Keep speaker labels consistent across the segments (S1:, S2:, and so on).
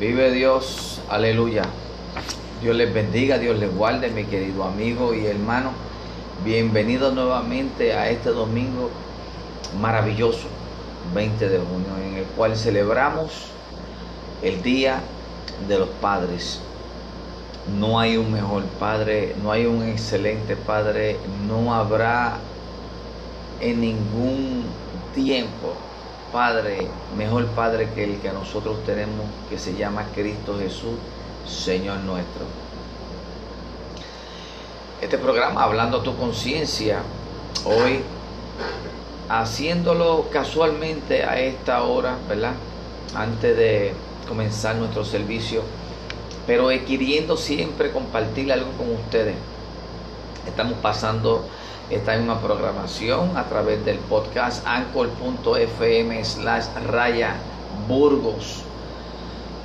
S1: Vive Dios, aleluya. Dios les bendiga, Dios les guarde, mi querido amigo y hermano. Bienvenido nuevamente a este domingo maravilloso, 20 de junio, en el cual celebramos el Día de los Padres. No hay un mejor padre, no hay un excelente padre, no habrá en ningún tiempo Padre, mejor Padre que el que nosotros tenemos, que se llama Cristo Jesús, Señor nuestro. Este programa, Hablando a tu conciencia, hoy haciéndolo casualmente a esta hora, ¿verdad? Antes de comenzar nuestro servicio, pero queriendo siempre compartir algo con ustedes. Estamos pasando esta misma programación a través del podcast anchor.fm slash raya burgos.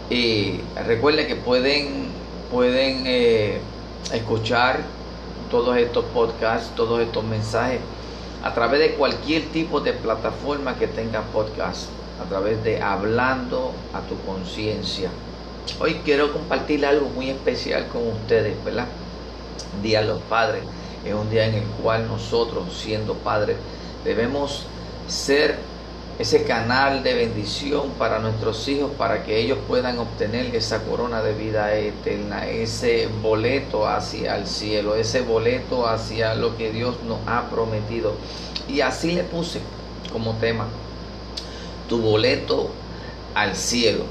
S1: Y recuerden que pueden, pueden eh, escuchar todos estos podcasts, todos estos mensajes a través de cualquier tipo de plataforma que tenga podcast, a través de Hablando a tu conciencia. Hoy quiero compartir algo muy especial con ustedes, ¿verdad? Día los Padres es un día en el cual nosotros, siendo padres, debemos ser ese canal de bendición para nuestros hijos, para que ellos puedan obtener esa corona de vida eterna, ese boleto hacia el cielo, ese boleto hacia lo que Dios nos ha prometido. Y así le puse como tema, tu boleto al cielo.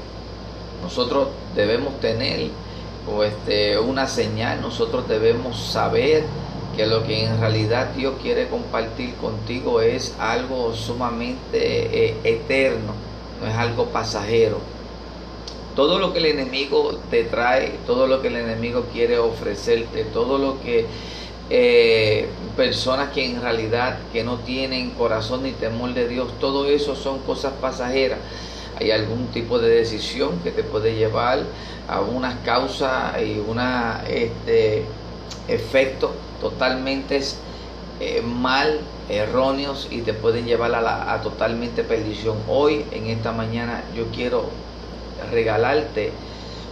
S1: Nosotros debemos tener este, una señal, nosotros debemos saber que lo que en realidad Dios quiere compartir contigo es algo sumamente eh, eterno, no es algo pasajero. Todo lo que el enemigo te trae, todo lo que el enemigo quiere ofrecerte, todo lo que eh, personas que en realidad que no tienen corazón ni temor de Dios, todo eso son cosas pasajeras. Hay algún tipo de decisión que te puede llevar a unas causas y una este, efecto totalmente eh, mal, erróneos y te pueden llevar a, la, a totalmente perdición. Hoy, en esta mañana, yo quiero regalarte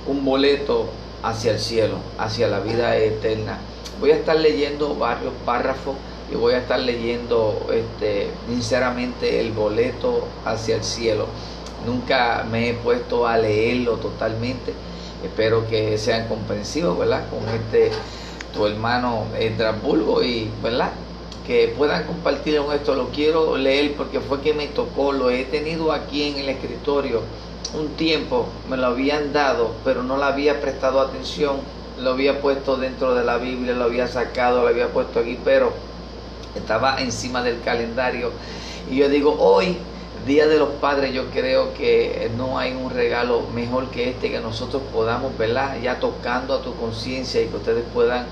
S1: un boleto hacia el cielo, hacia la vida eterna. Voy a estar leyendo varios párrafos y voy a estar leyendo este, sinceramente el boleto hacia el cielo. Nunca me he puesto a leerlo totalmente. Espero que sean comprensivos, ¿verdad? Con este tu hermano Estrasburgo y, ¿verdad? Que puedan compartir con esto. Lo quiero leer porque fue que me tocó, lo he tenido aquí en el escritorio un tiempo, me lo habían dado, pero no le había prestado atención. Lo había puesto dentro de la Biblia, lo había sacado, lo había puesto aquí, pero estaba encima del calendario. Y yo digo, hoy Día de los Padres, yo creo que no hay un regalo mejor que este que nosotros podamos, ¿verdad? Ya tocando a tu conciencia y que ustedes puedan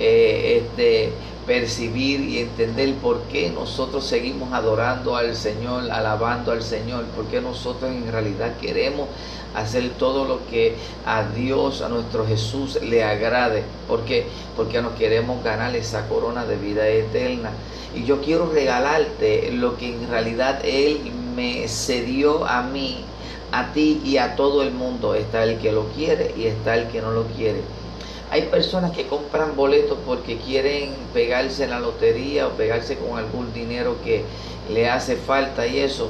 S1: eh, este, percibir y entender por qué nosotros seguimos adorando al Señor, alabando al Señor, porque nosotros en realidad queremos hacer todo lo que a Dios, a nuestro Jesús le agrade. ¿Por qué? Porque nos queremos ganar esa corona de vida eterna. Y yo quiero regalarte lo que en realidad Él me cedió a mí, a ti y a todo el mundo. Está el que lo quiere y está el que no lo quiere. Hay personas que compran boletos porque quieren pegarse en la lotería o pegarse con algún dinero que le hace falta y eso.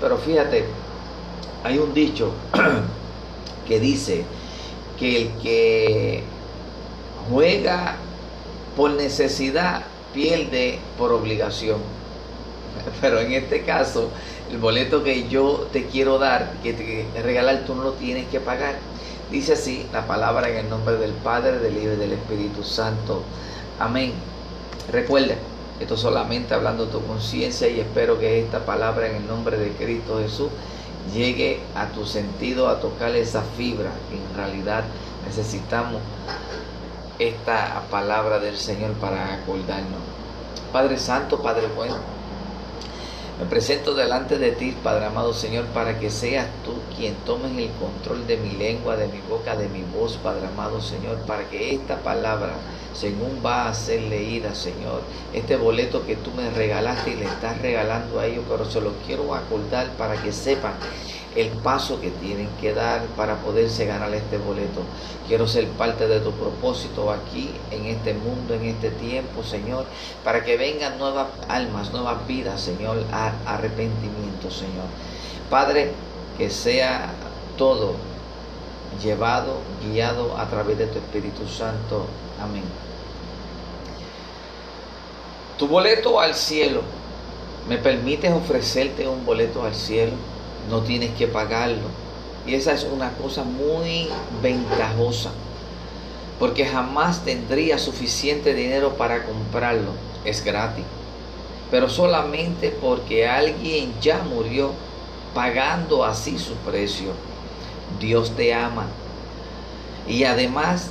S1: Pero fíjate, hay un dicho que dice que el que juega por necesidad pierde por obligación. Pero en este caso, el boleto que yo te quiero dar, que te regalar, tú no lo tienes que pagar. Dice así la palabra en el nombre del Padre, del Hijo y del Espíritu Santo. Amén. Recuerda, esto solamente hablando tu conciencia y espero que esta palabra en el nombre de Cristo Jesús llegue a tu sentido, a tocar esa fibra en realidad necesitamos esta palabra del Señor para acordarnos. Padre Santo, Padre bueno me presento delante de ti, Padre amado Señor, para que seas tú quien tomes el control de mi lengua, de mi boca, de mi voz, Padre amado Señor, para que esta palabra, según va a ser leída, Señor, este boleto que tú me regalaste y le estás regalando a ellos, pero se lo quiero acordar para que sepan el paso que tienen que dar para poderse ganar este boleto. Quiero ser parte de tu propósito aquí, en este mundo, en este tiempo, Señor, para que vengan nuevas almas, nuevas vidas, Señor, a arrepentimiento, Señor. Padre, que sea todo llevado, guiado a través de tu Espíritu Santo. Amén. Tu boleto al cielo. ¿Me permites ofrecerte un boleto al cielo? No tienes que pagarlo. Y esa es una cosa muy ventajosa. Porque jamás tendría suficiente dinero para comprarlo. Es gratis. Pero solamente porque alguien ya murió pagando así su precio. Dios te ama. Y además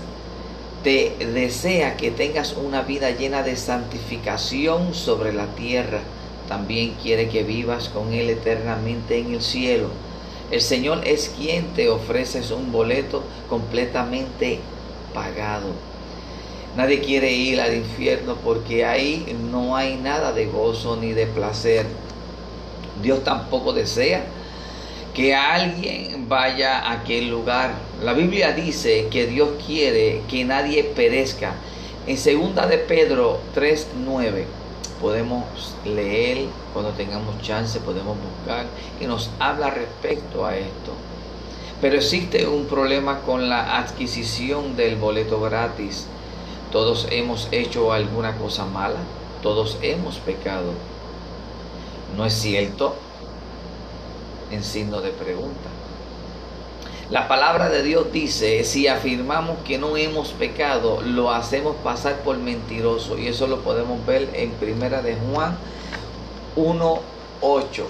S1: te desea que tengas una vida llena de santificación sobre la tierra. También quiere que vivas con Él eternamente en el cielo. El Señor es quien te ofrece un boleto completamente pagado. Nadie quiere ir al infierno porque ahí no hay nada de gozo ni de placer. Dios tampoco desea que alguien vaya a aquel lugar. La Biblia dice que Dios quiere que nadie perezca. En segunda de Pedro 3:9 podemos leer cuando tengamos chance, podemos buscar y nos habla respecto a esto. Pero existe un problema con la adquisición del boleto gratis. Todos hemos hecho alguna cosa mala, todos hemos pecado. ¿No es cierto? en signo de pregunta. La palabra de Dios dice, si afirmamos que no hemos pecado, lo hacemos pasar por mentiroso. Y eso lo podemos ver en Primera de Juan 1.8.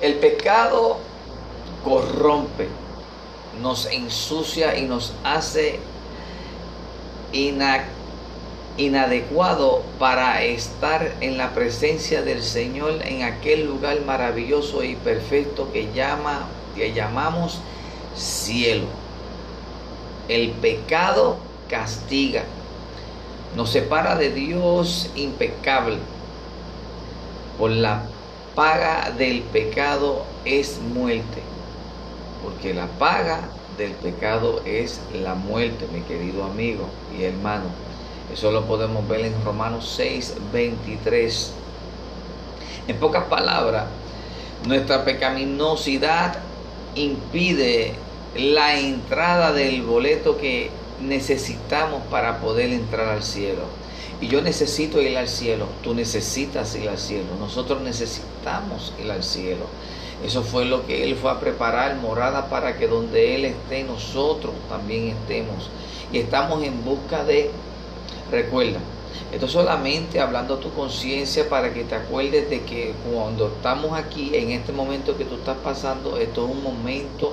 S1: El pecado corrompe, nos ensucia y nos hace inadecuado para estar en la presencia del Señor en aquel lugar maravilloso y perfecto que llama que llamamos cielo. El pecado castiga. Nos separa de Dios impecable. Por la paga del pecado es muerte. Porque la paga del pecado es la muerte, mi querido amigo y hermano. Eso lo podemos ver en Romanos 6, 23. En pocas palabras, nuestra pecaminosidad impide la entrada del boleto que necesitamos para poder entrar al cielo. Y yo necesito ir al cielo, tú necesitas ir al cielo, nosotros necesitamos ir al cielo. Eso fue lo que Él fue a preparar, morada para que donde Él esté, nosotros también estemos. Y estamos en busca de Recuerda, esto solamente hablando a tu conciencia para que te acuerdes de que cuando estamos aquí, en este momento que tú estás pasando, esto es un momento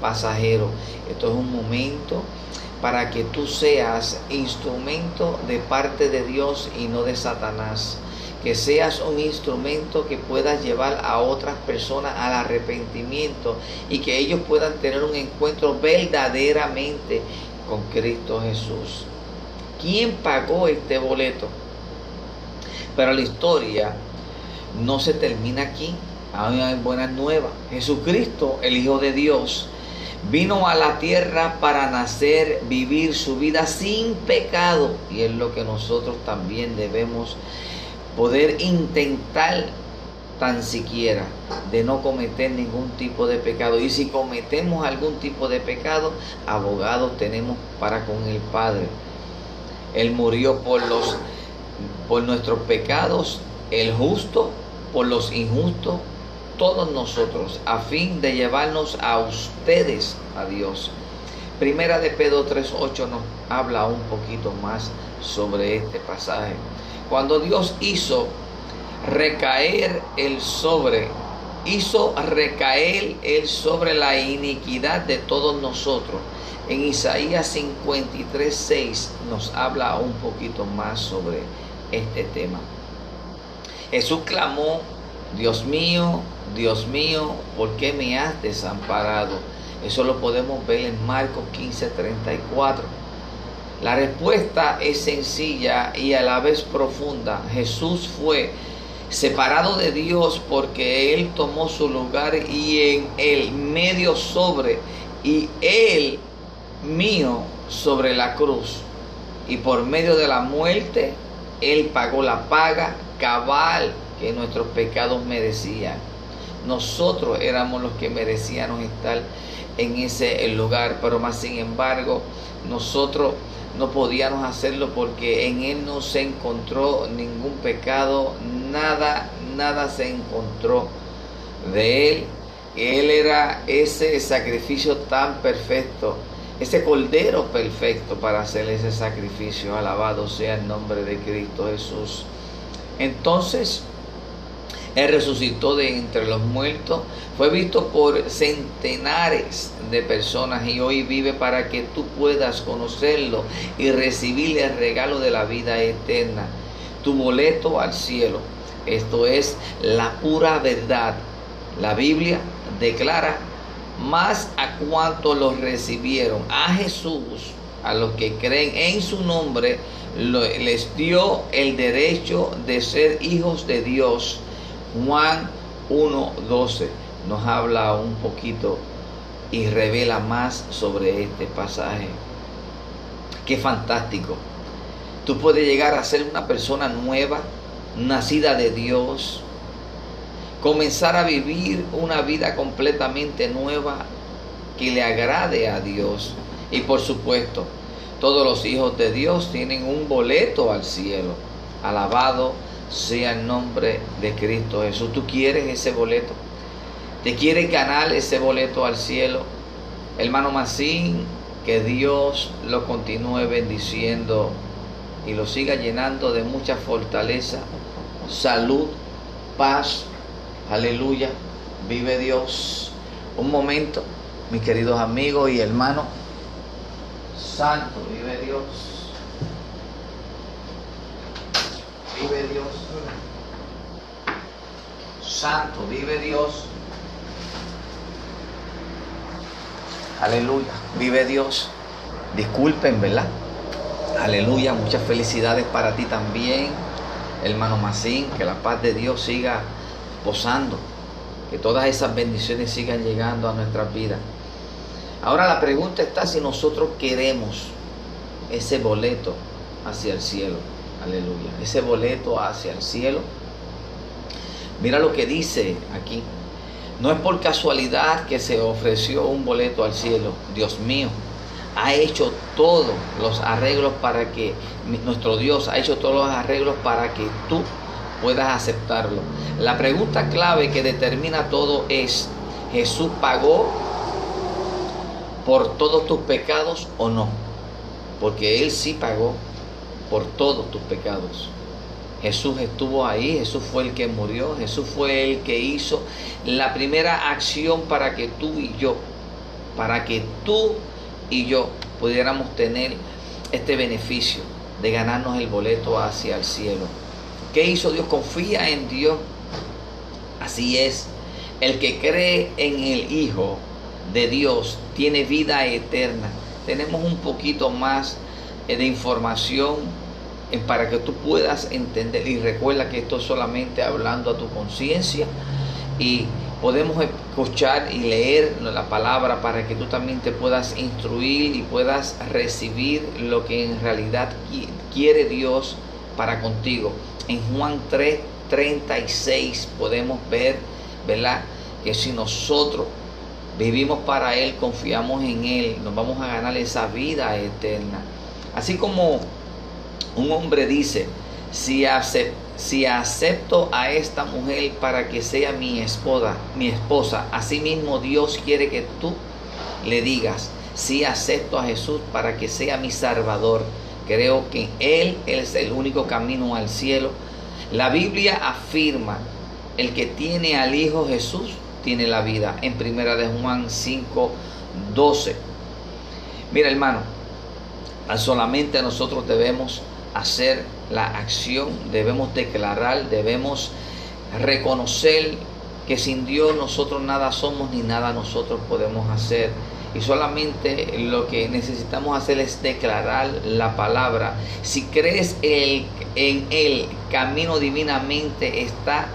S1: pasajero. Esto es un momento para que tú seas instrumento de parte de Dios y no de Satanás. Que seas un instrumento que puedas llevar a otras personas al arrepentimiento y que ellos puedan tener un encuentro verdaderamente con Cristo Jesús quién pagó este boleto. Pero la historia no se termina aquí. Hay buenas nuevas. Jesucristo, el Hijo de Dios, vino a la tierra para nacer, vivir su vida sin pecado. Y es lo que nosotros también debemos poder intentar tan siquiera de no cometer ningún tipo de pecado. Y si cometemos algún tipo de pecado, abogados tenemos para con el Padre. Él murió por los por nuestros pecados, el justo por los injustos, todos nosotros, a fin de llevarnos a ustedes a Dios. Primera de Pedro 3:8 nos habla un poquito más sobre este pasaje. Cuando Dios hizo recaer el sobre, hizo recaer el sobre la iniquidad de todos nosotros en Isaías 53, 6 nos habla un poquito más sobre este tema. Jesús clamó, Dios mío, Dios mío, ¿por qué me has desamparado? Eso lo podemos ver en Marcos 15, 34. La respuesta es sencilla y a la vez profunda. Jesús fue separado de Dios porque Él tomó su lugar y en el medio sobre y Él mío sobre la cruz. Y por medio de la muerte, Él pagó la paga cabal que nuestros pecados merecían. Nosotros éramos los que merecíamos estar en ese lugar, pero más sin embargo, nosotros no podíamos hacerlo porque en Él no se encontró ningún pecado, nada, nada se encontró de Él. Él era ese sacrificio tan perfecto, ese cordero perfecto para hacer ese sacrificio. Alabado sea el nombre de Cristo Jesús. Entonces, él resucitó de entre los muertos, fue visto por centenares de personas y hoy vive para que tú puedas conocerlo y recibir el regalo de la vida eterna, tu boleto al cielo. Esto es la pura verdad. La Biblia declara más a cuanto los recibieron a Jesús, a los que creen en su nombre, les dio el derecho de ser hijos de Dios Juan 1.12 nos habla un poquito y revela más sobre este pasaje. Qué fantástico. Tú puedes llegar a ser una persona nueva, nacida de Dios, comenzar a vivir una vida completamente nueva que le agrade a Dios. Y por supuesto, todos los hijos de Dios tienen un boleto al cielo. Alabado sea el nombre de Cristo Jesús. ¿Tú quieres ese boleto? ¿Te quieres ganar ese boleto al cielo? Hermano Macín, que Dios lo continúe bendiciendo y lo siga llenando de mucha fortaleza, salud, paz. Aleluya. Vive Dios. Un momento, mis queridos amigos y hermanos. Santo, vive Dios. vive Dios. Santo, vive Dios. Aleluya, vive Dios. Disculpen, ¿verdad? Aleluya, muchas felicidades para ti también, hermano Macín. Que la paz de Dios siga Que todas esas bendiciones sigan llegando a nuestras vidas. Ahora la pregunta está si nosotros queremos ese boleto hacia el cielo. Aleluya. Ese boleto hacia el cielo. Mira lo que dice aquí. No es por casualidad que se ofreció un boleto al cielo. Dios mío, ha hecho todos los arreglos para que, nuestro Dios ha hecho todos los arreglos para que tú puedas aceptarlo. La pregunta clave que determina todo es, ¿Jesús pagó por todos tus pecados o no? Porque Él sí pagó por todos tus pecados. Jesús estuvo ahí, Jesús fue el que murió, Jesús fue el que hizo la primera acción para que tú y yo, para que tú y yo pudiéramos tener este beneficio de ganarnos el boleto hacia el cielo. ¿Qué hizo Dios? Confía en Dios. Así es. El que cree en el Hijo de Dios tiene vida eterna. Tenemos un poquito más eh, de información eh, para que tú puedas entender y recuerda que esto es solamente hablando a tu conciencia y podemos escuchar y leer la palabra para que tú también te puedas instruir y puedas recibir lo que en realidad quiere Dios para contigo. En Juan 3, 36 podemos ver, ¿verdad? Que si nosotros vivimos para Él, confiamos en Él, nos vamos a ganar esa vida eterna. Así como un hombre dice, si, acepto a esta mujer para que sea mi esposa, mi esposa, asimismo Dios quiere que tú le digas, si acepto a Jesús para que sea mi salvador. Creo que Él es el único camino al cielo. La Biblia afirma, el que tiene al Hijo Jesús tiene la vida. En primera de Juan 5, 12. Mira hermano, solamente nosotros debemos hacer la acción, debemos declarar, debemos reconocer que sin Dios nosotros nada somos ni nada nosotros podemos hacer. Y solamente lo que necesitamos hacer es declarar la palabra. Si crees en el camino divinamente está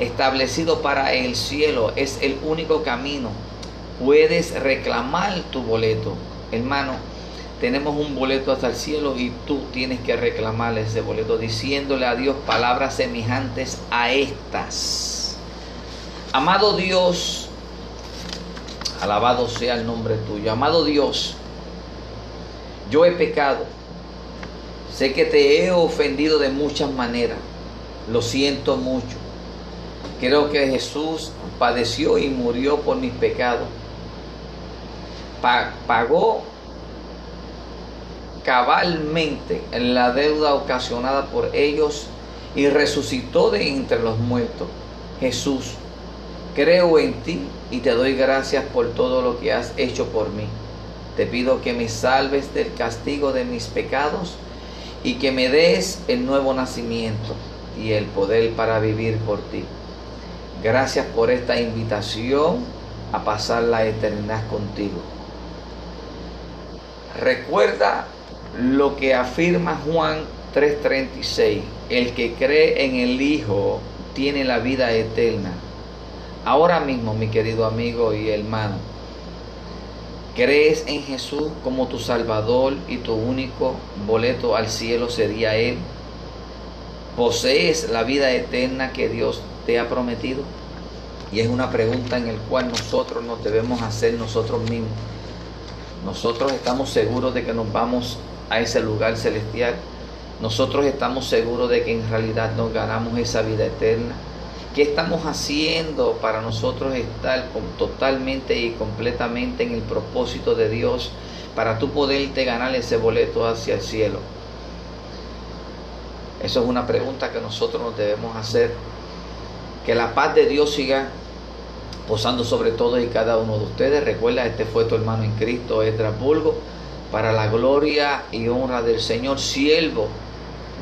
S1: establecido para el cielo, es el único camino. Puedes reclamar tu boleto, hermano. Tenemos un boleto hasta el cielo y tú tienes que reclamar ese boleto diciéndole a Dios palabras semejantes a estas. Amado Dios, Alabado sea el nombre tuyo. Amado Dios, yo he pecado. Sé que te he ofendido de muchas maneras. Lo siento mucho. Creo que Jesús padeció y murió por mis pecados. pagó cabalmente en la deuda ocasionada por ellos y resucitó de entre los muertos. Jesús, Creo en ti y te doy gracias por todo lo que has hecho por mí. Te pido que me salves del castigo de mis pecados y que me des el nuevo nacimiento y el poder para vivir por ti. Gracias por esta invitación a pasar la eternidad contigo. Recuerda lo que afirma Juan 3:36. El que cree en el Hijo tiene la vida eterna Ahora mismo, mi querido amigo y hermano, ¿crees en Jesús como tu Salvador y tu único boleto al cielo sería Él? ¿Posees la vida eterna que Dios te ha prometido? Y es una pregunta en la cual nosotros nos debemos hacer nosotros mismos. Nosotros estamos seguros de que nos vamos a ese lugar celestial. Nosotros estamos seguros de que en realidad nos ganamos esa vida eterna. ¿Qué estamos haciendo para nosotros estar totalmente y completamente en el propósito de Dios para tú poderte ganar ese boleto hacia el cielo? Eso es una pregunta que nosotros nos debemos hacer. Que la paz de Dios siga posando sobre todo y cada uno de ustedes. Recuerda, este fue tu hermano en Cristo, Bulgo, para la gloria y honra del Señor, siervo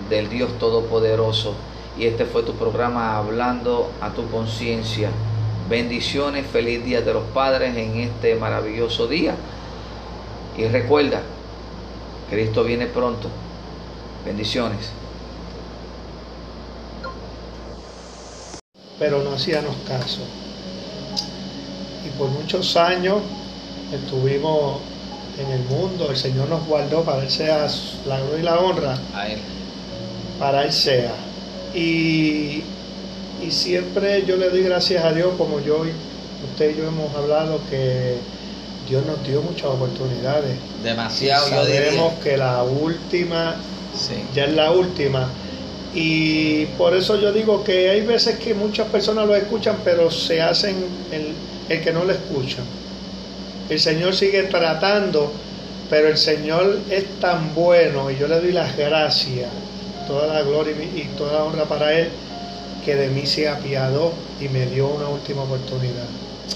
S1: del Dios Todopoderoso y este fue tu programa Hablando a tu conciencia. Bendiciones, feliz día de los padres en este maravilloso día. Y recuerda, Cristo viene pronto. Bendiciones.
S2: Pero no hacíamos caso. Y por muchos años estuvimos en el mundo, el Señor nos guardó para Él sea la gloria y la honra. A Él. Para Él sea. Y, siempre yo le doy gracias a Dios, como yo, usted y yo hemos hablado, que Dios nos dio muchas oportunidades.
S1: Demasiado,
S2: y sabemos que la última, ya es la última. Y por eso yo digo que hay veces que muchas personas lo escuchan, pero se hacen el, el que no lo escuchan. El Señor sigue tratando, pero el Señor es tan bueno y yo le doy las gracias toda la gloria y toda la honra para Él, que de mí se apiadó y me dio una última oportunidad.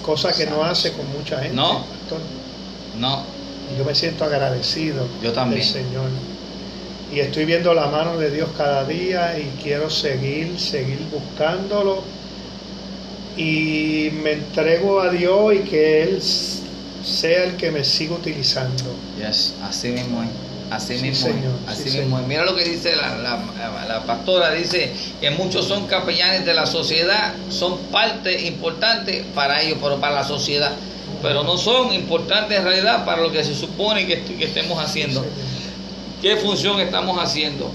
S2: Cosa que no hace con mucha gente.
S1: No. No.
S2: Y yo me siento agradecido.
S1: Yo también.
S2: Señor. Y estoy viendo la mano de Dios cada día y quiero seguir, seguir buscándolo. Y me entrego a Dios y que Él sea el que me siga utilizando.
S1: Yes, así mismo es. Así mismo, así mismo. Mira lo que dice la, pastora, dice que muchos son capellanes de la sociedad, son parte importante para ellos, pero para la sociedad, pero no son importantes en realidad para lo que se supone que, que estemos haciendo. ¿Qué función estamos haciendo?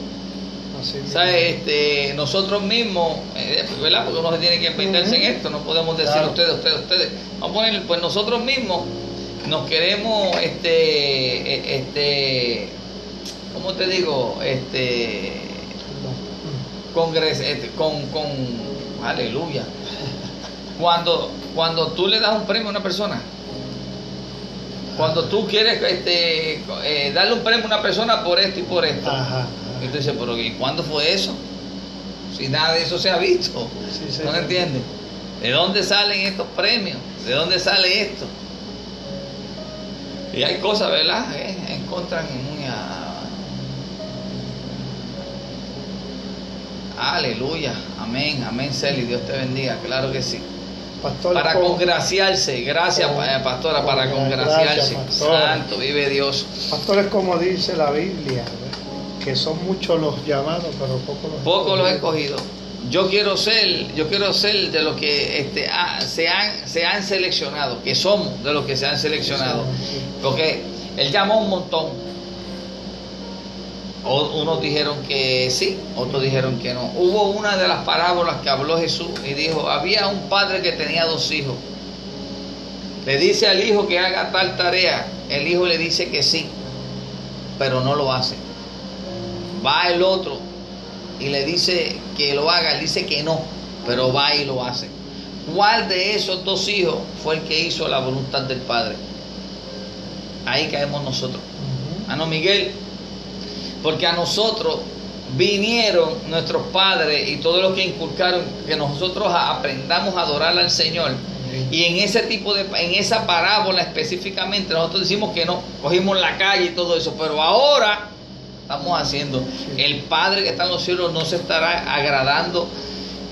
S1: Este, nosotros mismos, eh, ¿verdad? Porque uno se tiene que inventarse en esto, no podemos decir ustedes, ustedes, ustedes. Vamos a poner, pues nosotros mismos nos queremos este, e, este ¿cómo te digo? Este, congres, este, con, con, aleluya. Cuando, cuando tú le das un premio a una persona, cuando tú quieres este, eh, darle un premio a una persona por esto y por esto, y tú dices, pero ¿y cuándo fue eso? Si nada de eso se ha visto, ¿no entiendes? ¿De dónde salen estos premios? ¿De dónde sale esto? Y hay cosas, ¿verdad? Eh, encuentran muy Aleluya. Amén. Amén, Celi. Dios te bendiga. Claro que sí. para congraciarse. Gracias, eh, pastora, para congraciarse. Santo, vive Dios.
S2: Pastor, es como dice la Biblia, que son muchos los llamados, pero pocos los
S1: Poco los escogidos. Yo quiero ser, yo quiero ser de los que este, ah, se, han, se han seleccionado, que somos de los que se han seleccionado. Porque Él llamó un montón unos dijeron que sí, otros dijeron que no. Hubo una de las parábolas que habló Jesús y dijo, había un padre que tenía dos hijos. Le dice al hijo que haga tal tarea, el hijo le dice que sí, pero no lo hace. Va el otro y le dice que lo haga, él dice que no, pero va y lo hace. ¿Cuál de esos dos hijos fue el que hizo la voluntad del Padre? Ahí caemos nosotros. Ah, no, Miguel, porque a nosotros vinieron nuestros padres y todos los que inculcaron que nosotros aprendamos a adorar al Señor. Y en ese tipo de, en esa parábola específicamente, nosotros decimos que no, cogimos la calle y todo eso, pero ahora estamos haciendo. El Padre que está en los cielos no se estará agradando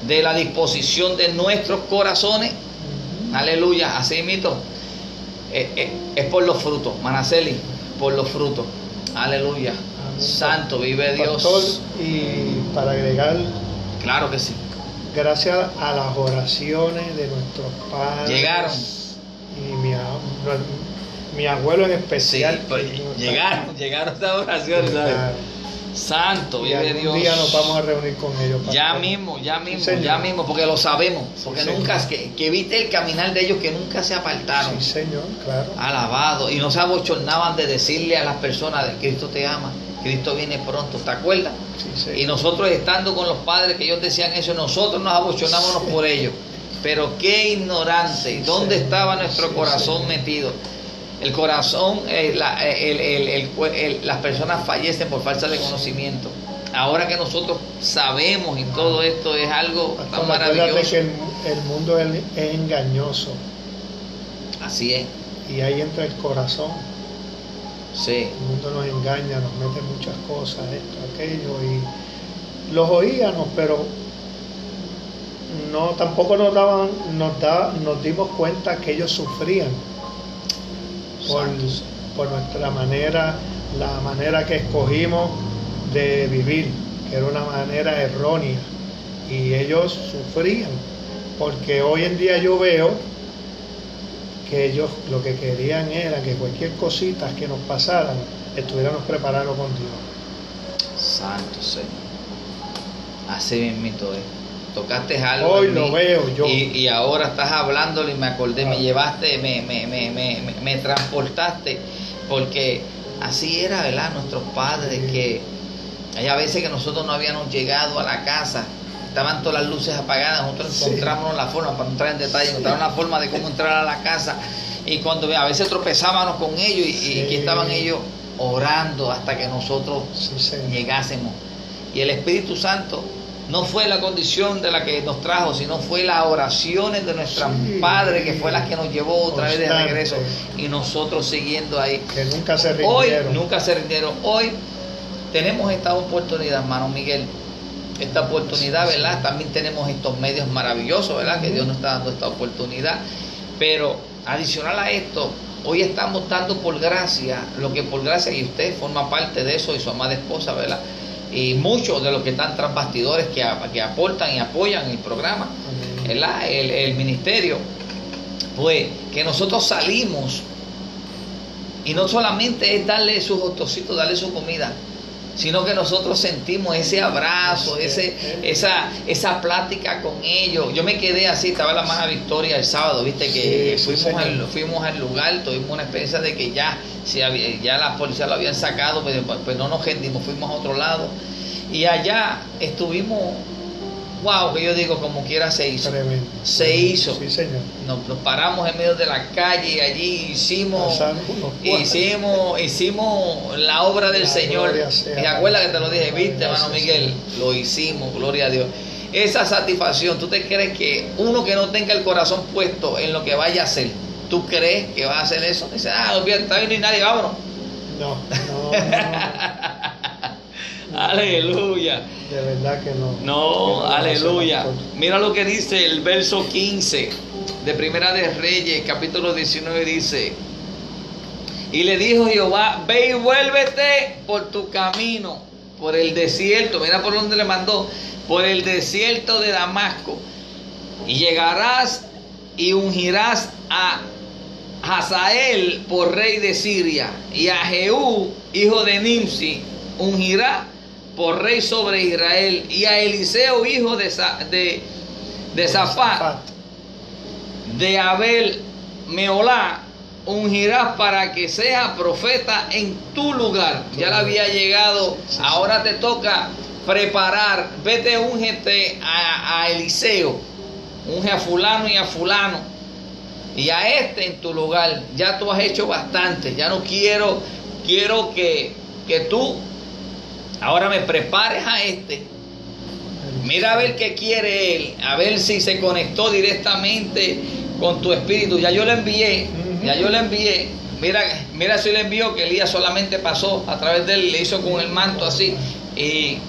S1: de la disposición de nuestros corazones. Aleluya, así mito. Eh, eh, es por los frutos, Manaceli, por los frutos. Aleluya. Santo, vive Dios.
S2: y para agregar.
S1: Claro que sí.
S2: Gracias a las oraciones de nuestros padres.
S1: Llegaron.
S2: Y mi, mi abuelo en especial.
S1: Pues, llegaron, llegaron estas oraciones, Santo, vive Dios.
S2: Un día nos vamos a reunir con ellos.
S1: Ya mismo, ya mismo, ya mismo, porque lo sabemos. Porque nunca, que, que viste el caminar de ellos que nunca se apartaron.
S2: Sí, Señor, claro.
S1: Alabado. Y no se abochornaban de decirle a las personas de Cristo te ama. Cristo viene pronto, ¿te acuerdas? Y nosotros estando con los padres que ellos decían eso, nosotros nos abochonábamos por ellos. Pero qué ignorante, ¿dónde estaba nuestro corazón metido? El corazón, eh, eh, las personas fallecen por falta de conocimiento. Ahora que nosotros sabemos y todo esto es algo tan maravilloso.
S2: que el, mundo es engañoso.
S1: Así es.
S2: Y ahí entra el corazón.
S1: Sí.
S2: El mundo nos engaña, nos mete muchas cosas, esto, aquello, y los oíamos, pero no tampoco nos daban, nos da, nos dimos cuenta que ellos sufrían por, por nuestra manera, la manera que escogimos de vivir, que era una manera errónea, y ellos sufrían, porque hoy en día yo veo que ellos lo que querían era que cualquier cosita que nos pasaran, estuviéramos preparados con Dios.
S1: Santo Señor. Así mismito es. Tocaste algo.
S2: Hoy lo veo yo.
S1: Y, ahora estás hablándolo y me acordé, me llevaste, me, me, me, me, me transportaste, porque así era, ¿verdad? Nuestros padres, que hay a veces que nosotros no habíamos llegado a la casa estaban todas las luces apagadas, nosotros encontramos la forma, para entrar en detalle, encontramos una forma de cómo entrar a la casa y cuando a veces tropezábamos con ellos y, que estaban ellos orando hasta que nosotros llegásemos. Y el Espíritu Santo no fue la condición de la que nos trajo, sino fue las oraciones de nuestra Padre que fue la que nos llevó otra vez de regreso y nosotros siguiendo ahí.
S2: Que nunca se
S1: rindieron. Hoy nunca se rindieron. Hoy tenemos esta oportunidad, hermano Miguel, esta oportunidad, ¿verdad? También tenemos estos medios maravillosos, ¿verdad? Que Dios nos está dando esta oportunidad. Pero adicional a esto, hoy estamos dando por gracia, lo que por gracia, y usted forma parte de eso y su amada esposa, ¿verdad? Y muchos de los que están tras bastidores que, que aportan y apoyan el programa, ¿verdad? El, el ministerio, pues que nosotros salimos y no solamente es darle sus hostocitos, darle su comida, sino que nosotros sentimos ese abrazo, ese, esa, esa plática con ellos. Yo me quedé así, estaba la mala Victoria el sábado, viste que fuimos, al, fuimos al lugar, tuvimos una experiencia de que ya, si ya la policía lo habían sacado, pues, pues no nos rendimos, fuimos a otro lado. Y allá estuvimos wow, que yo digo, como quiera se hizo. Se hizo.
S2: Sí, señor.
S1: Nos, paramos en medio de la calle y allí hicimos, hicimos, hicimos la obra del Señor. Y acuerdas que te lo dije, viste, hermano Miguel, lo hicimos, gloria a Dios. Esa satisfacción, ¿tú te crees que uno que no tenga el corazón puesto en lo que vaya a hacer, ¿tú crees que va a hacer eso? Dice, ah, no está bien, nadie, vámonos.
S2: no. no. no.
S1: Aleluya.
S2: De verdad que no.
S1: No, aleluya. Mira lo que dice el verso 15 de Primera de Reyes, capítulo 19, dice, y le dijo Jehová, ve y vuélvete por tu camino, por el desierto, mira por donde le mandó, por el desierto de Damasco, y llegarás y ungirás a Hazael por rey de Siria, y a Jehú, hijo de Nimsi, ungirá por rey sobre Israel, y a Eliseo, hijo de, de, de Zafat, de Abel Meolá, ungirás para que sea profeta en tu lugar. Ya le había llegado, ahora te toca preparar, vete, ungete a, a Eliseo, unge a fulano y a fulano, y a este en tu lugar. Ya tú has hecho bastante, ya no quiero, quiero que, que tú ahora me prepares a este. Mira a ver qué quiere él, a ver si se conectó directamente con tu espíritu. Ya yo le envié, ya yo le envié. Mira, mira si le envió que Elías solamente pasó a través de él, le hizo con el manto así y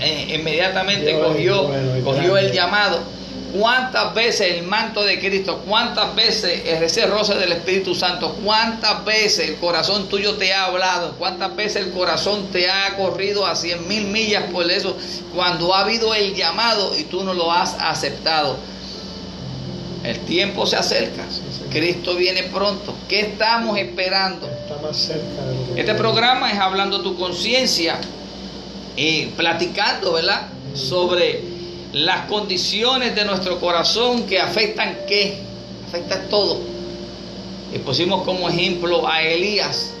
S1: eh, inmediatamente cogió, cogió el llamado. ¿Cuántas veces el manto de Cristo, cuántas veces ese roce del Espíritu Santo, cuántas veces el corazón tuyo te ha hablado, cuántas veces el corazón te ha corrido a cien mil millas por eso, cuando ha habido el llamado y tú no lo has aceptado? El tiempo se acerca. Cristo viene pronto. ¿Qué estamos esperando?
S2: Está más cerca
S1: este programa es hablando tu conciencia y platicando, ¿verdad? Sobre las condiciones de nuestro corazón que afectan qué? Afectan todo. Y pusimos como ejemplo a Elías.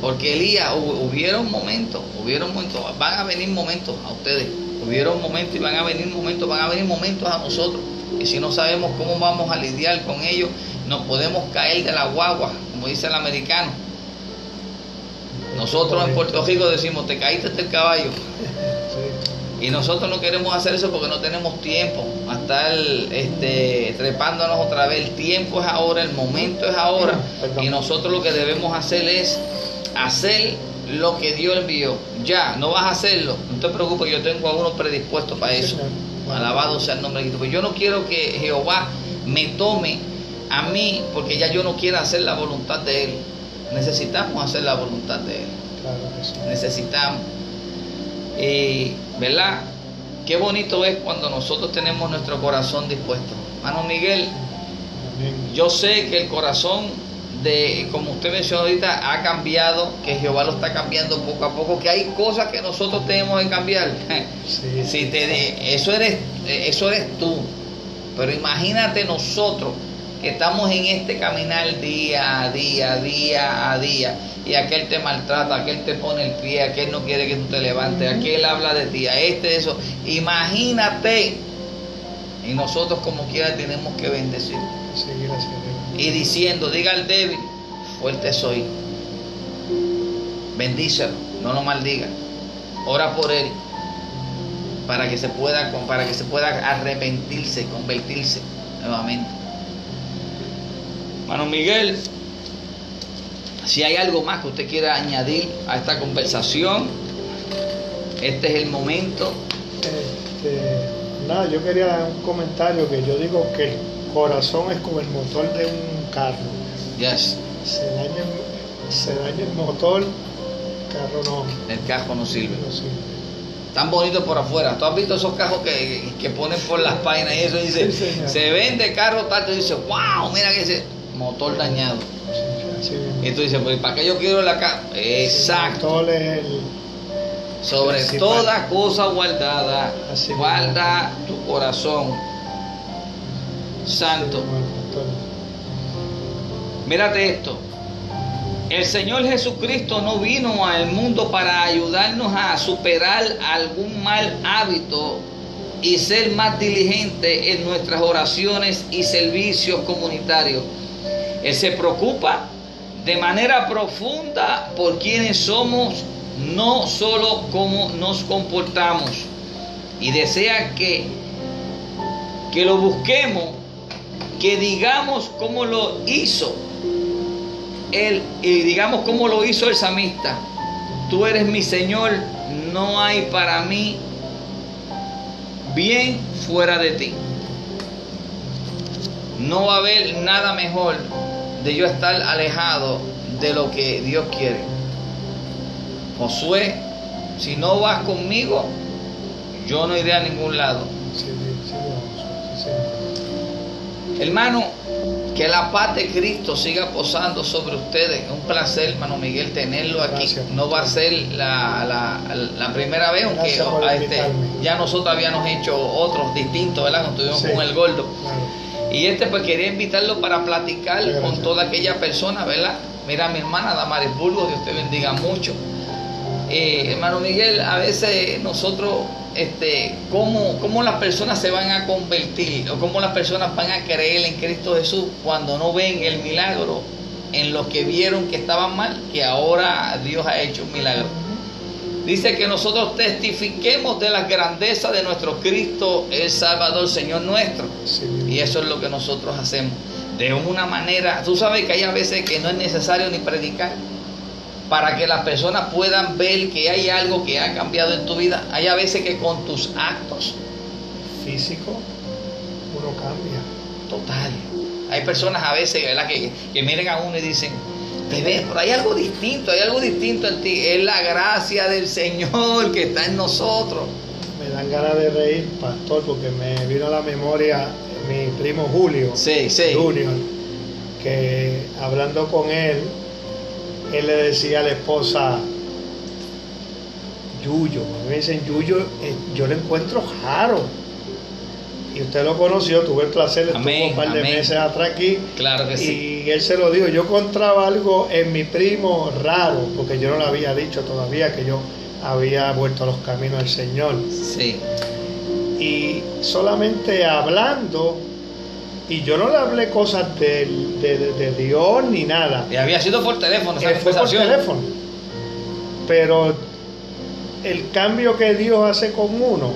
S1: Porque Elías, hubieron momentos, hubieron momentos, van a venir momentos a ustedes. Hubieron momentos y van a venir momentos, van a venir momentos a nosotros y si no sabemos cómo vamos a lidiar con ellos, nos podemos caer de la guagua, como dice el americano. Nosotros en Puerto Rico decimos, te caíste del caballo. Y nosotros no queremos hacer eso porque no tenemos tiempo a estar este, trepándonos otra vez. El tiempo es ahora, el momento es ahora. Y nosotros lo que debemos hacer es hacer lo que Dios envió. Ya, no vas a hacerlo. No te preocupes, yo tengo a uno predispuesto para eso. Alabado sea el nombre de Cristo. Pues yo no quiero que Jehová me tome a mí porque ya yo no quiero hacer la voluntad de Él. Necesitamos hacer la voluntad de Él. Necesitamos. Y, ¿verdad? Qué bonito es cuando nosotros tenemos nuestro corazón dispuesto. Hermano Miguel, yo sé que el corazón de, como usted mencionó ahorita, ha cambiado, que Jehová lo está cambiando poco a poco, que hay cosas que nosotros tenemos que cambiar. si te, eso, eres, eso eres tú. Pero imagínate nosotros que estamos en este caminar día a día, día a día, y aquel te maltrata, aquel te pone el pie, aquel no quiere que tú te levantes, aquel habla de ti, a este eso. Imagínate. Y nosotros como quiera tenemos que bendecir. Y diciendo, diga al débil, fuerte soy. Bendícelo, no lo maldiga. Ora por él para que se pueda para que se pueda arrepentirse, convertirse nuevamente. Hermano Miguel, si hay algo más que usted quiera añadir a esta conversación, este es el momento.
S2: Este, nada, yo quería un comentario que yo digo que corazón es como el motor de un carro.
S1: Yes.
S2: Se daña, se daña el motor, el carro no.
S1: El carro no sirve. No sirve. Tan bonito por afuera. ¿Tú has visto esos carros que, que ponen por las páginas y eso dice, se vende carro tal, y dice, wow, mira que ese motor dañado. Y tú dices, pues ¿para qué yo quiero la casa? Exacto. Sobre toda cosa guardada, guarda tu corazón santo. Mírate esto. El Señor Jesucristo no vino al mundo para ayudarnos a superar algún mal hábito y ser más diligente en nuestras oraciones y servicios comunitarios. Él se preocupa de manera profunda por quienes somos, no solo cómo nos comportamos. Y desea que, que lo busquemos que digamos cómo lo hizo él y digamos cómo lo hizo el samista. Tú eres mi Señor, no hay para mí bien fuera de ti. no va a haber nada mejor de yo estar alejado de lo que Dios quiere. Josué, si no vas conmigo, yo no iré a ningún lado. Hermano, que la paz de Cristo siga posando sobre ustedes. Es un placer, hermano Miguel, tenerlo aquí. no va a ser la, la, primera vez, aunque este, ya nosotros habíamos hecho otros distintos, ¿verdad? Cuando estuvimos con el gordo. Y este pues quería invitarlo para platicar con toda aquella persona, ¿verdad? Mira, mi hermana Damaris Burgos, Dios te bendiga mucho. Eh, hermano Miguel, a veces nosotros, este, ¿cómo, ¿cómo las personas se van a convertir o cómo las personas van a creer en Cristo Jesús cuando no ven el milagro en los que vieron que estaban mal, que ahora Dios ha hecho un milagro? Dice que nosotros testifiquemos de la grandeza de nuestro Cristo, el Salvador, Señor nuestro. Y eso es lo que nosotros hacemos. De una manera, tú sabes que hay a veces que no es necesario ni predicar para que las personas puedan ver que hay algo que ha cambiado en tu vida. Hay a veces que con tus actos
S2: físico uno cambia.
S1: Total. Hay personas a veces Que, que miren a uno y dicen, te ves, pero hay algo distinto, hay algo distinto en ti. Es la gracia del Señor que está en nosotros.
S2: Me dan ganas de reír, pastor, porque me vino a la memoria mi primo Julio.
S1: Sí, sí.
S2: Junior, que hablando con él, él le decía a la esposa, Yuyo, me dicen Yuyo, eh, yo le encuentro raro y usted lo conoció, tuve el placer de estar un par de meses atrás aquí.
S1: Claro que sí.
S2: Y él se lo dijo, yo encontraba algo en mi primo raro, porque yo no le había dicho todavía que yo había vuelto a los caminos del Señor.
S1: Sí.
S2: Y solamente hablando, y yo no le hablé cosas de, de, Dios ni nada.
S1: Y había sido por teléfono,
S2: esa fue por teléfono. Pero el cambio que Dios hace con uno,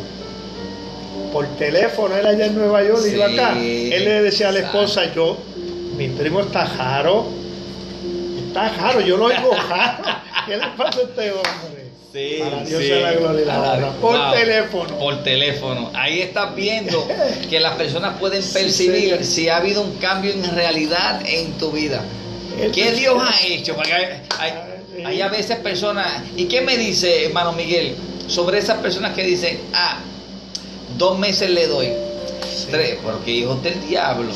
S2: por teléfono, él allá en Nueva York y yo acá. Él le decía a la esposa, yo, mi primo está jaro, está jaro, yo lo oigo jaro. ¿Qué le pasa a este hombre?
S1: Sí,
S2: Para Dios sea la gloria y la Por teléfono.
S1: Por teléfono. Ahí estás viendo que las personas pueden percibir si ha habido un cambio en realidad en tu vida. ¿Qué Dios ha hecho? Porque hay, hay, a veces personas. ¿Y qué me dice, hermano Miguel, sobre esas personas que dicen, ah, dos meses le doy. Tres, porque hijos del diablo.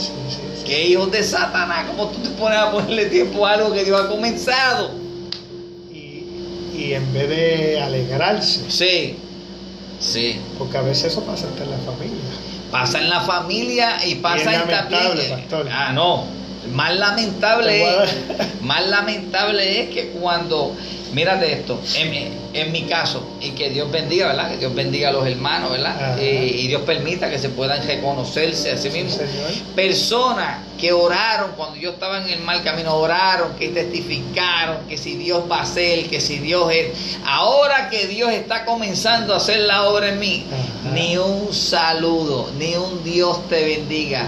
S1: que hijos de Satanás, como tú te pones a ponerle tiempo a algo que Dios ha comenzado.
S2: Y, en vez de alegrarse.
S1: Sí, sí.
S2: Porque a veces eso pasa hasta en la familia.
S1: Pasa en la familia y pasa en también. Ah, no. Más lamentable, más lamentable es que cuando Mírate esto, en, mi caso, y que Dios bendiga, ¿verdad? Que Dios bendiga a los hermanos, ¿verdad? Y Dios permita que se puedan reconocerse a sí mismos. Personas que oraron cuando yo estaba en el mal camino, oraron, que testificaron que si Dios va a ser, que si Dios es. Ahora que Dios está comenzando a hacer la obra en mí, ni un saludo, ni un Dios te bendiga.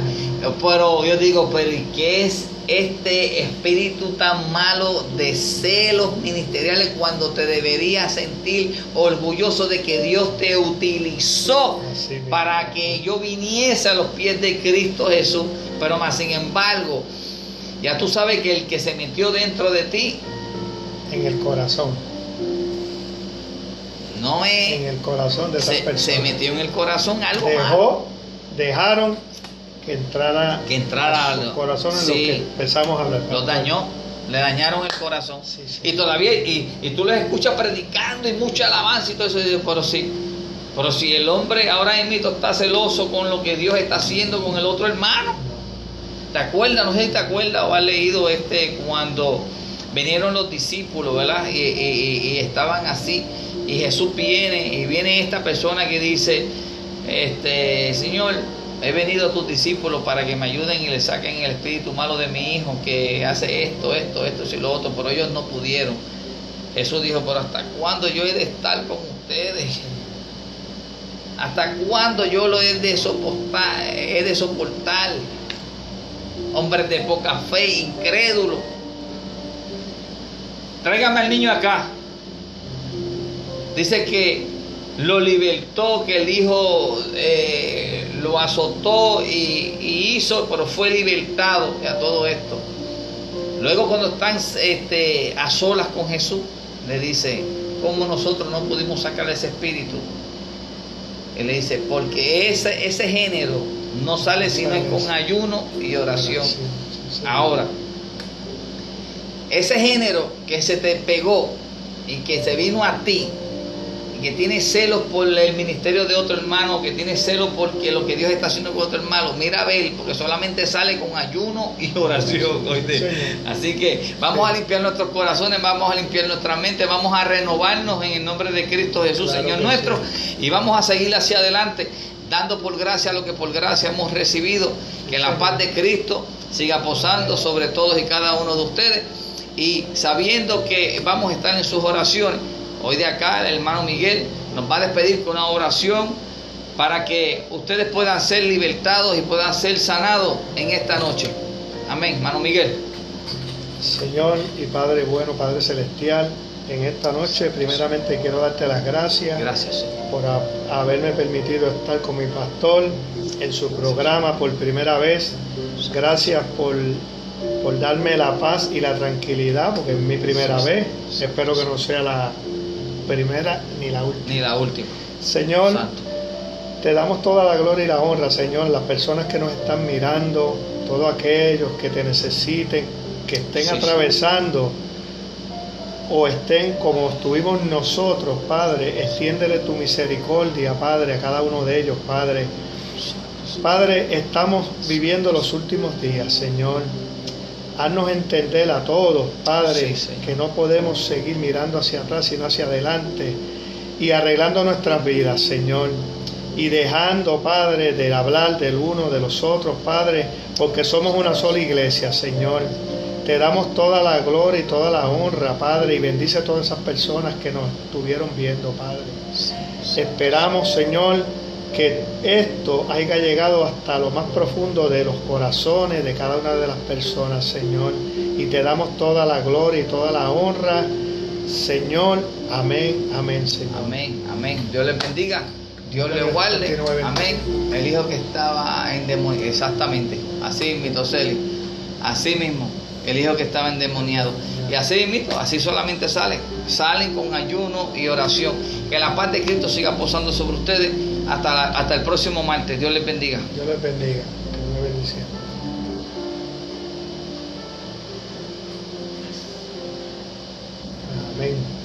S1: Pero yo digo, pero ¿y qué es este espíritu tan malo de celos ministeriales cuando te deberías sentir orgulloso de que Dios te utilizó para que yo viniese a los pies de Cristo Jesús, pero más sin embargo, ya tú sabes que el que se metió dentro de ti
S2: en el corazón.
S1: no es
S2: en el corazón de esa
S1: se,
S2: persona
S1: se metió en el corazón algo
S2: dejó dejaron que entrara,
S1: que entrara
S2: a su corazón en lo que empezamos a hablar.
S1: Los dañó, le dañaron el corazón. Y todavía, y, tú les escuchas predicando y mucha alabanza y todo eso, pero sí. Pero si el hombre ahora mismo está celoso con lo que Dios está haciendo con el otro hermano, ¿te acuerdas? No sé si te acuerdas o has leído este cuando vinieron los discípulos, ¿verdad? Y, y, estaban así. Y Jesús viene y viene esta persona que dice, este, Señor, he venido a tus discípulos para que me ayuden y le saquen el espíritu malo de mi hijo que hace esto, esto, esto y lo otro, pero ellos no pudieron. Jesús dijo, pero ¿hasta cuándo yo he de estar con ustedes? ¿Hasta cuándo yo lo he de soportar? He de soportar. Hombres de poca fe, incrédulos. Tráigame al niño acá. Dice que lo libertó, que el hijo eh, lo azotó y, hizo, pero fue libertado a todo esto. Luego cuando están este, a solas con Jesús, le dice, ¿cómo nosotros no pudimos sacar ese espíritu? Él le dice, porque ese, ese género no sale sino con ayuno y oración. Ahora, ese género que se te pegó y que se vino a ti, que tiene celos por el ministerio de otro hermano, que tiene celos porque lo que Dios está haciendo con otro hermano, mira a ver, porque solamente sale con ayuno y oración. Así que vamos a limpiar nuestros corazones, vamos a limpiar nuestra mente, vamos a renovarnos en el nombre de Cristo Jesús, Señor nuestro, y vamos a seguir hacia adelante, dando por gracia lo que por gracia hemos recibido, que la paz de Cristo siga posando sobre todos y cada uno de ustedes, y sabiendo que vamos a estar en sus oraciones Hoy de acá el hermano Miguel nos va a despedir con una oración para que ustedes puedan ser libertados y puedan ser sanados en esta noche. Amén, hermano Miguel.
S2: Señor y Padre bueno, Padre celestial, en esta noche primeramente quiero darte las gracias.
S1: Gracias.
S2: Por haberme permitido estar con mi pastor en su programa por primera vez. Gracias por por darme la paz y la tranquilidad, porque es mi primera vez. Espero que no sea la, primera ni la última.
S1: Ni la última.
S2: Señor, te damos toda la gloria y la honra, Señor, las personas que nos están mirando, todos aquellos que te necesiten, que estén atravesando o estén como estuvimos nosotros, Padre, extiéndele tu misericordia, Padre, a cada uno de ellos, Padre. Padre, estamos viviendo los últimos días, Señor. Haznos entender a todos, Padre, que no podemos seguir mirando hacia atrás, sino hacia adelante y arreglando nuestras vidas, Señor. Y dejando, Padre, de hablar del uno, de los otros, Padre, porque somos una sola iglesia, Señor. Te damos toda la gloria y toda la honra, Padre, y bendice a todas esas personas que nos estuvieron viendo, Padre. Esperamos, Señor, que esto haya llegado hasta lo más profundo de los corazones de cada una de las personas, Señor. Y te damos toda la gloria y toda la honra, Señor. Amén, amén, Señor.
S1: Amén, amén. Dios les bendiga. Dios le guarde. Amén. El hijo que estaba endemoniado. Exactamente. Así, Mitoseli. Así mismo. El hijo que estaba endemoniado. Y así mismo, así solamente salen. Salen con ayuno y oración. Que la paz de Cristo siga posando sobre ustedes hasta, hasta el próximo martes. Dios les bendiga.
S2: Dios les bendiga. Una bendición. Amén.